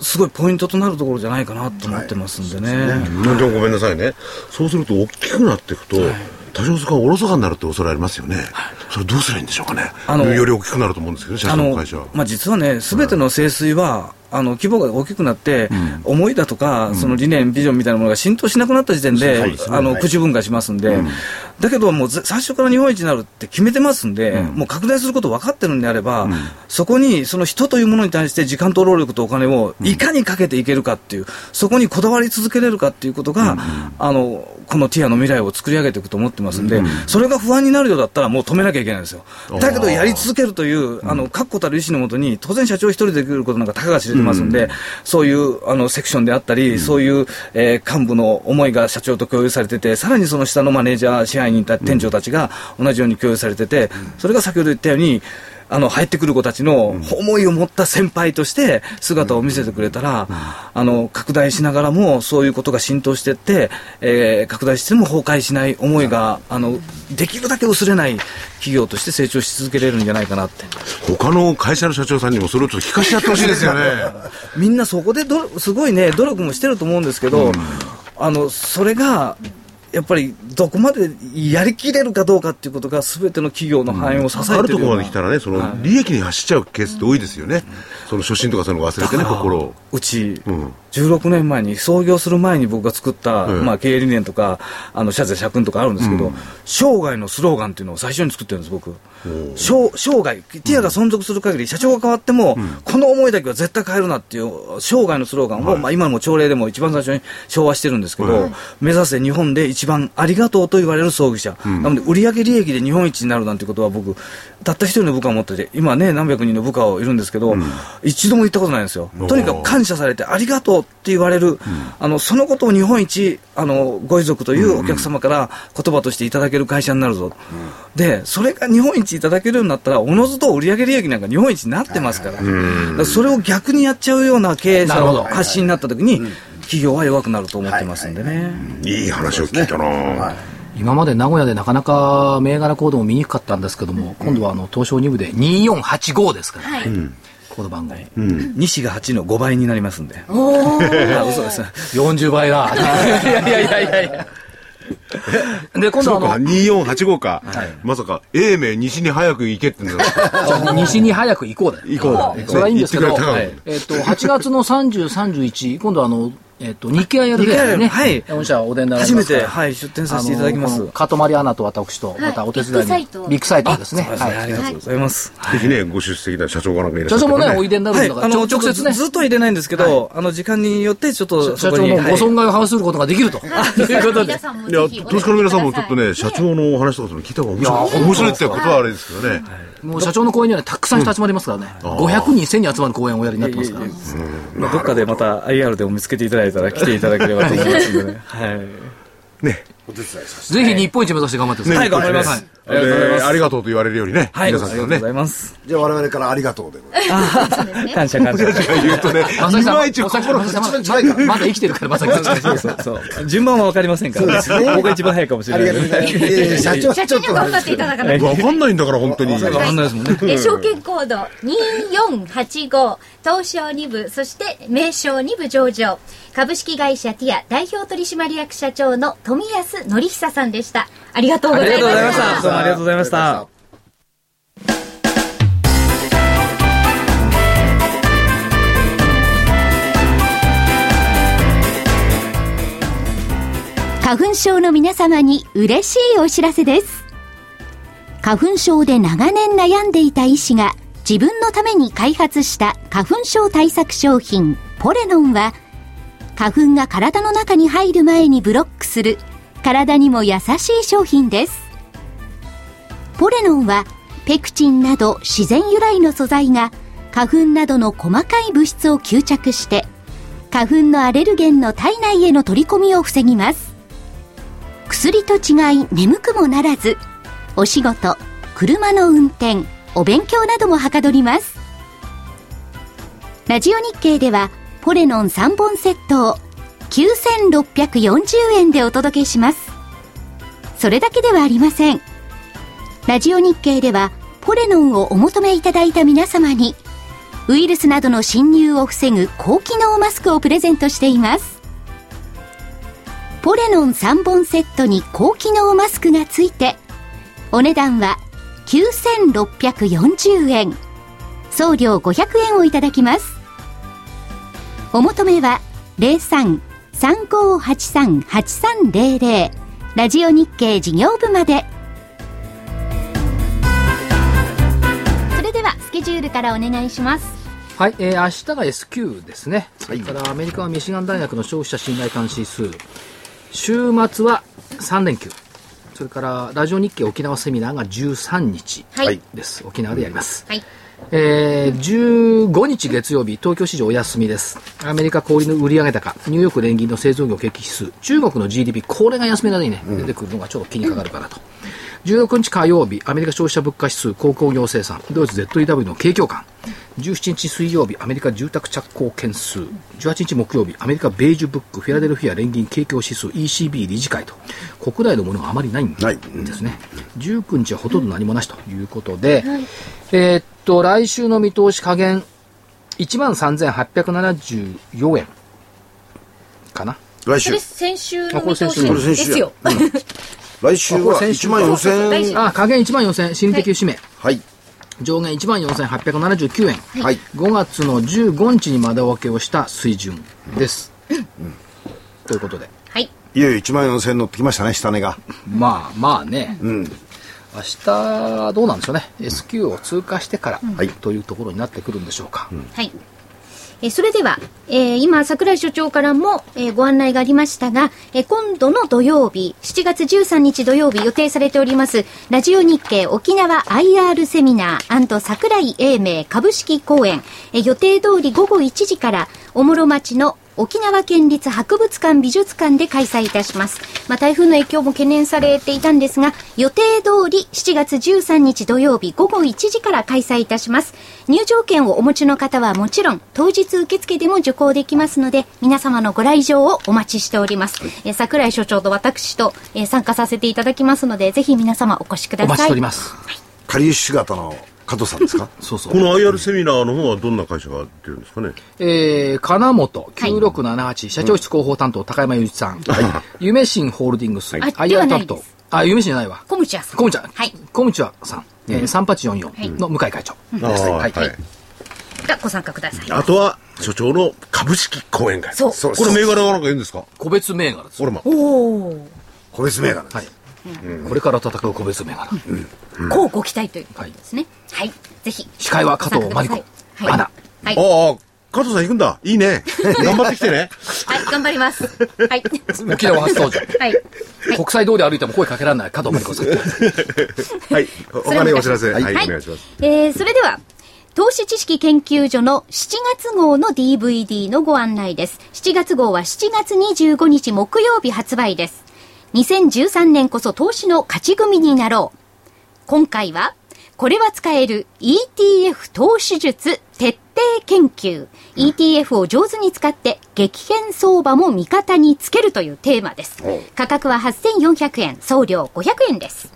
すごいポイントとなるところじゃないかなと思ってますんでね。うん。でもごめんなさいね。そうすると大きくなっていくと、多少かおろそかになるって恐れありますよね。それどうすればいいんでしょうかね。あのより大きくなると思うんですけどね、社長の会社は。まあ、実はね、すべての清水は、あの規模が大きくなって、思いだとか、その理念、ビジョンみたいなものが浸透しなくなった時点で、あの口分化しますんで、だけど、もうぜ最初から日本一になるって決めてますんで、もう拡大すること分かってるんであれば、そこにその人というものに対して時間と労力とお金をいかにかけていけるかっていう、そこにこだわり続けれるかっていうことが、あのこのティアの未来を作り上げていくと思ってますんで、それが不安になるようだったら、もう止めなきゃいけないんですよ。だけど、やり続けるという、あの確固たる意思のもとに、当然社長一人でできることなんかたかが知れてますんで、そういうあのセクションであったり、そういう、えー幹部の思いが社長と共有されてて、さらにその下のマネージャー、支配人た店長たちが同じように共有されてて、それが先ほど言ったように、あの入ってくる子たちの思いを持った先輩として姿を見せてくれたら、あの拡大しながらもそういうことが浸透していって、えー拡大しても崩壊しない思いがあのできるだけ薄れない企業として成長し続けれるんじゃないかなって。他の会社の社長さんにもそれをちょっと聞かせてやってほしいですよね。みんなそこでどすごいね努力もしてると思うんですけど、あのそれがやっぱりどこまでやりきれるかどうかっていうことがすべての企業の繁栄を支えてるあるところまで来たらね、その利益に走っちゃうケースって多いですよね。その初心とかそういうの忘れてね、心を。うち、うん16年前に創業する前に僕が作った、うんまあ、経営理念とかあの社税社訓とかあるんですけど、生涯のスローガンっていうのを最初に作ってるんです僕。生生涯ティアが存続する限り社長が変わっても、この思いだけは絶対変えるなっていう生涯のスローガンを、まあ、今も朝礼でも一番最初に昭和してるんですけど、目指せ日本で一番ありがとうと言われる葬儀社、なので売上利益で日本一になるなんてことは僕たった一人の部下を持ってて今ね何百人の部下をいるんですけど、一度も言ったことないんですよ。とにかく感謝されてありがとうって言われる、あのそのことを日本一あのご遺族というお客様から言葉としていただける会社になるぞ、でそれが日本一いただけるようになったらおのずと売上利益なんか日本一になってますから,、だからそれを逆にやっちゃうような経営者の発信になった時に、企業は弱くなると思ってますんでね、いい話を聞いたな、今まで名古屋でなかなか銘柄コードも見にくかったんですけども、今度はあの東証2部で2485ですから、はい。コード番号、西が8の5倍になりますんで。おー。あ嘘です。40倍だ。いやいやいやいや。いやで今度そうか、あの2485か。まさか、英明西に早く行けって言うんだ西に早く行こうだよ。行こうだ。それはいいんですけど、はい。えっと8月の30、31、今度はあの、えっと日経 IR で日経 IR ね、はい。御社お出になら。れ初めて、はい、出展させていただきます。あのこのカトマリアナと私と、またお手伝いに、ビッグサイト。ビッグサイトですね。そうですね。ありがとうございます。ぜひね、ご出席な社長がなんかいらっしゃ社長もね、おいいでになるはい、んだから、あの、ちょ直接ね、ずっとは入れないんですけど、あの、時間によって、ちょっと、社長のご損害を把握することができると。ということで。皆さんもいや、ぜひ投資家の皆さんもちょっとね、社長のお話とかその聞いた方が面白い。面白いってことはあれですけどね。もう社長の講演にはねたくさん人集まりますからね。500人、1000人集まる講演をおやりになってますから。まあ、どっかでまた IR でも見つけていただいたら来ていただければと思いますんでね。はい。ね。お手伝いさせてぜひ日本一目指して頑張ってください。はい、頑張ります。ありありがとうございますでありがとうと言われるようにね。はい、あり皆さんからねがとうござ。います。じゃあ我々からありがとうでございます。感謝感謝。言うとね、いまいち心まさきさんまだ生きてるから、まさきさん。そうそうそう。順番はわかりませんから。そうですね僕が一番早いかもしあれない。りがとうございます。いやいや社長は社長に頑張っていただかないと。わかんないんだから、本当に。わかんないですもんね。えー証券コード2485東証2部そして名称2部上場株式会社ティア代表取締役社長の富安則久さんでしたありがとうございました。どうもありがとうございました。花粉症の皆様に嬉しいお知らせです花粉症で長年悩んでいた医師が自分のために開発した花粉症対策商品ポレノンは花粉が体の中に入る前にブロックする体にも優しい商品です。ポレノンはペクチンなど自然由来の素材が花粉などの細かい物質を吸着して花粉のアレルゲンの体内への取り込みを防ぎます。薬と違い眠くもならずお仕事車の運転お勉強などもはかどります。ラジオ日経ではポレノン3本セットを9640円でお届けします。それだけではありません。ラジオ日経ではポレノンをお求めいただいた皆様にウイルスなどの侵入を防ぐ高機能マスクをプレゼントしています。ポレノン3本セットに高機能マスクがついてお値段は9640円。送料500円をいただきます。お求めは03-3583-8300ラジオ日経事業部までそれではスケジュールからお願いしますはい、えー、明日が S q ですね。それからアメリカはミシガン大学の消費者信頼監視数。週末は3連休。それからラジオ日経沖縄セミナーが13日はいです。沖縄でやります。はいえー、15日月曜日、東京市場お休みです。アメリカ小売の売上高、ニューヨーク連銀の製造業景気指数、中国の GDP、これが休みなどにね、出てくるのがちょっと気にかかるかなと。16日火曜日、アメリカ消費者物価指数、鉱工業生産、ドイツ ZEW の景況感。17日水曜日、アメリカ住宅着工件数。18日木曜日、アメリカベージュブック、フィラデルフィア連銀景況指数、ECB 理事会と。国内のものがあまりないんないですね。19日はほとんど何もなしということで、えーっと、来週の見通し加減、13,874円かな？来週。先週の見通しですよ。来週はあこれ先週1万4000円。あ、加減1万4000円、心理的節目。はい。上限1万4879円。はい。5月の15日に窓分けをした水準です。ということで。はい。いよいよ1万4000円乗ってきましたね、下値が。まあまあね、うん。明日どうなんでしょうね。S q を通過してから、はいというところになってくるんでしょうか。はい。えーそれでは、えー今、桜井所長からも、えーご案内がありましたが、えー今度の土曜日、7月13日土曜日予定されております、ラジオ日経沖縄 IR セミナー桜井英明株式公演、えー予定通り午後1時から、おもろ町の沖縄県立博物館美術館で開催いたします。まあ、台風の影響も懸念されていたんですが、予定通り7月13日土曜日午後1時から開催いたします。入場券をお持ちの方はもちろん、当日受付でも受講できますので、皆様のご来場をお待ちしております。えー桜井所長と私と、えー参加させていただきますので、ぜひ皆様お越しください。お待ちしております。かりゆし姿の加藤さんですか？そうそうこ。の IR セミナーの方はどんな会社が出るんですかね？えー、金本9678、社長室広報担当、高山雄一さん。夢新ホールディングス、は IR ないです担当。あ、夢新じゃないわ。コムチャさん。コムチャ、はい。コムチャさん、えー、3844の向井会長。ああはいはいがご参加ください。あとは所長の株式講演会そうそうこれ銘柄がなんか言うんですか？個別銘柄ですこ。れまおー。個別銘柄です。はい。これから戦う個別銘柄。こうご期待ということですね。はい。ぜひ。司会は加藤真理子はい。あはい。あ加藤さん行くんだいいね 頑張ってきてねはい、頑張ります。はい。沖縄初登場。はい。国際通り歩いても声かけられない加藤真理子さん。はい他にお知らせはい、はいお願いしますえー、それでは、投資知識研究所の7月号の DVD のご案内です。7月号は7月25日木曜日発売です。2013年こそ投資の勝ち組になろう。今回は、これは使える ETF 投資術徹底研究。ETF を上手に使って激変相場も味方につけるというテーマですお。価格は8400円、送料500円です。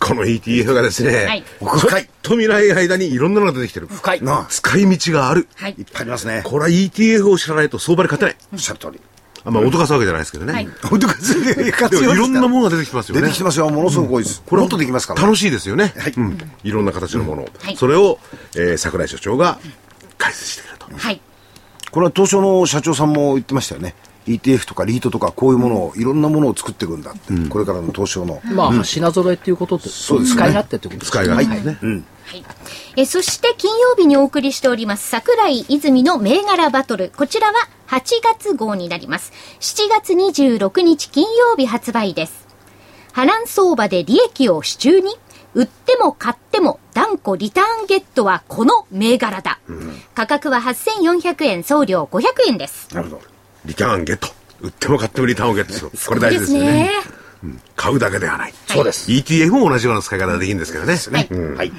この ETF がですね、はい奥深い。と見ない間にいろんなのが出てきてる。深い。なあ、使い道がある。はいいっ。ぱいありますね。これは ETF を知らないと相場に勝てない。おっしゃる通り。あまあ、脅かすわけじゃないですけどね。はい本当か、それで活でもいろんなもののが出てきてますよね。出てきてますよ。ものすごく多いです。これもっとできますから。楽しいですよね。はいうん。いろんな形のものを。はいそれを、えー桜井所長が解説してくれると。はい。これは東証の社長さんも言ってましたよね。ETF とかリートとかこういうものを、いろんなものを作っていくんだって。これからの東証の。まあ、品揃えっていうことって、そうですね使い勝手ってことです使い勝手ですね。はい。えそして金曜日にお送りしております桜井泉の銘柄バトル。こちらは8月号になります。7月26日金曜日発売です。波乱相場で利益を手中に売っても買っても断固リターンゲットはこの銘柄だ。価格は8400円、送料500円です。なるほど。リターンゲット。売っても買ってもリターンをゲットする。これ大事ですよね。買うだけではない。そうです。ETF も同じような使い方ができるんですけどね。はいうんはい。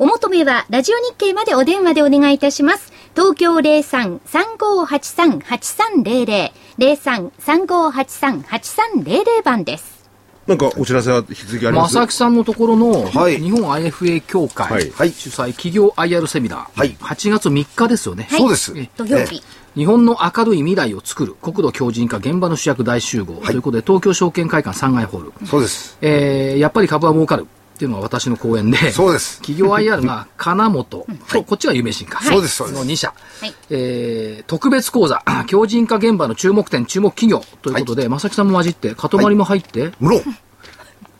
お求めは、ラジオ日経までお電話でお願いいたします。東京03-3583-8300、03-3583-8300番です。なんかお知らせは引き続きあります？正木さんのところの、はい。日本 IFA 協会、はい。はい。主催企業 IR セミナー、はい。8月3日ですよね。はい。そうです。え土曜日。日本の明るい未来を作る国土強靭化現場の主役大集合、ということで東京証券会館3階ホール、そうです。えーやっぱり株は儲かるっていうのが私の講演でそうです。企業 IR が 金本。と、こっちが夢新か、そうですそうです。の2社、はい。えー特別講座。強靭化現場の注目点注目企業ということで、正木さんも混じってかとまりも入って、無論。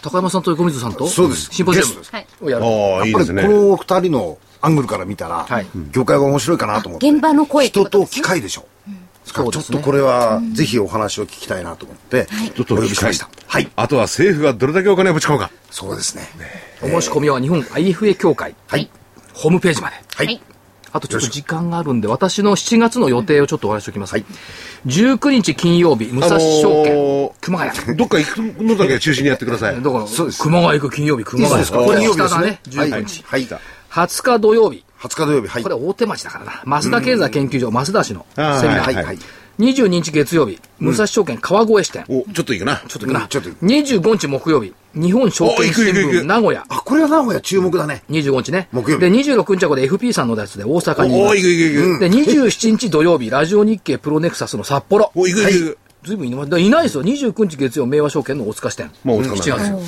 高山さんと横水さんとそうです。シンポジウム。をやる。ああ、いいやっぱりですね。この二人のアングルから見たら、はい。業界が面白いかなと思って。現場の声って人ことですね。と機械でしょ。うですねちょっとこれは、ぜひお話を聞きたいなと思って、ちょっとお呼びしました。はい。あとは政府がどれだけお金をぶち込むか。そうですね。お申し込みは日本 IFA 協会、はい。ホームページまではい。はいあとちょっと時間があるんで、私の7月の予定をちょっとお話しておきます。はい19日金曜日、武蔵証券、あのー熊谷。どっか行くのだけ中心にやってください。だから、そうです熊谷行く金曜日、熊谷いいですか？これ金曜日ですね下だね、はい。19日。はい。20日土曜日、20日土曜日、はいこれ。大手町だからな。増田経済研究所、増田市のセミナー。はいはい。はい。22日月曜日、武蔵証券川越支店。お、ちょっと行くな。ちょっと行くな。ちょっと25日木曜日、日本証券新聞名古屋。あ、これは名古屋注目だね。25日ね。木曜日で、26日はこれ FP さんのやつで大阪にいお。行く行く行く。で、27日土曜日、ラジオ日経プロネクサスの札幌。お、行く行く。ずいぶんいないですよ。29日月曜、明和証券の大塚支店。まあ大塚7なん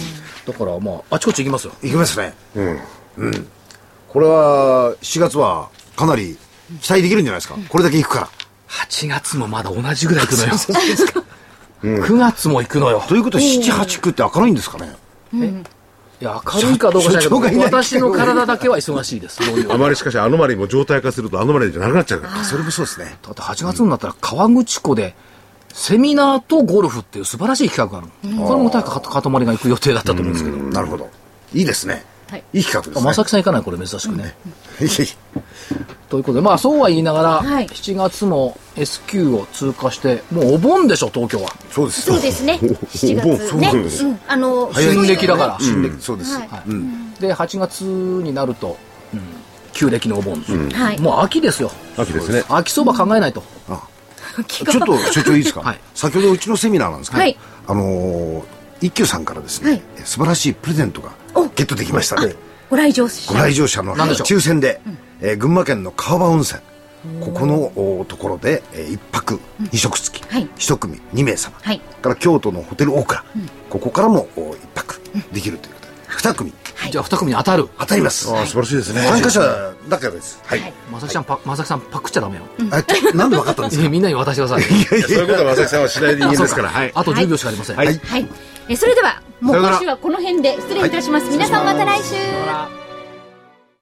だから、まあ、あちこち行きますよ。いきますね。うん。これは、4月は、かなり期待できるんじゃないですか？これだけ行くから。8月もまだ同じぐらい行くのよ。9月も行くのよ。ということは、7、8、9って明るいんですかね？いや、明るいかどうかじゃないけど、私の体だけは忙しいです。あまりしかしアノマリも状態化するとアノマリじゃなくなっちゃうから。それもそうですね。だって8月になったら川口湖で、セミナーとゴルフっていう素晴らしい企画があるの。これも確かかとまりが行く予定だったと思うんですけど。なるほど。いいですね。はいいい企画ですね。正木さん行かない？これ珍しくね。ということで、まあそうは言いながら、はい7月も S q を通過して、もうお盆でしょ、東京は。そうです。そうですね。7おお月ね。そうですうん。あの、新暦だから。新暦そうです。はいで、8月になると、うん、旧暦のお盆、はい。もう秋ですよ。秋ですね。秋そば考えないと。ちちょっと所長いいですか、はい先ほどうちのセミナーなんですけど、はいあのー一休さんからですね、はい素晴らしいプレゼントがおゲットできましたのでご来場者。ご来場者の何でしょう？抽選で、えー群馬県の川場温泉。ここのおところで、えー一泊二食付き、はい。一組2名様、はい。から京都のホテル大倉、ここからもお一泊できるということで。二組。じゃあ2組に当たる。当たります、ああ、素晴らしいですね。参加者だからです。はい、はい。まさきさん、パ、まさきさんパクっちゃダメよ。あちょなんで分かったんですか？えみんなに渡してください。いやそういうことは正木さんはしないでいいんですから。はい。あと10秒しかありません。はい。はい。えそれでは、もう今週はこの辺で失礼いたします。皆さんまた来週。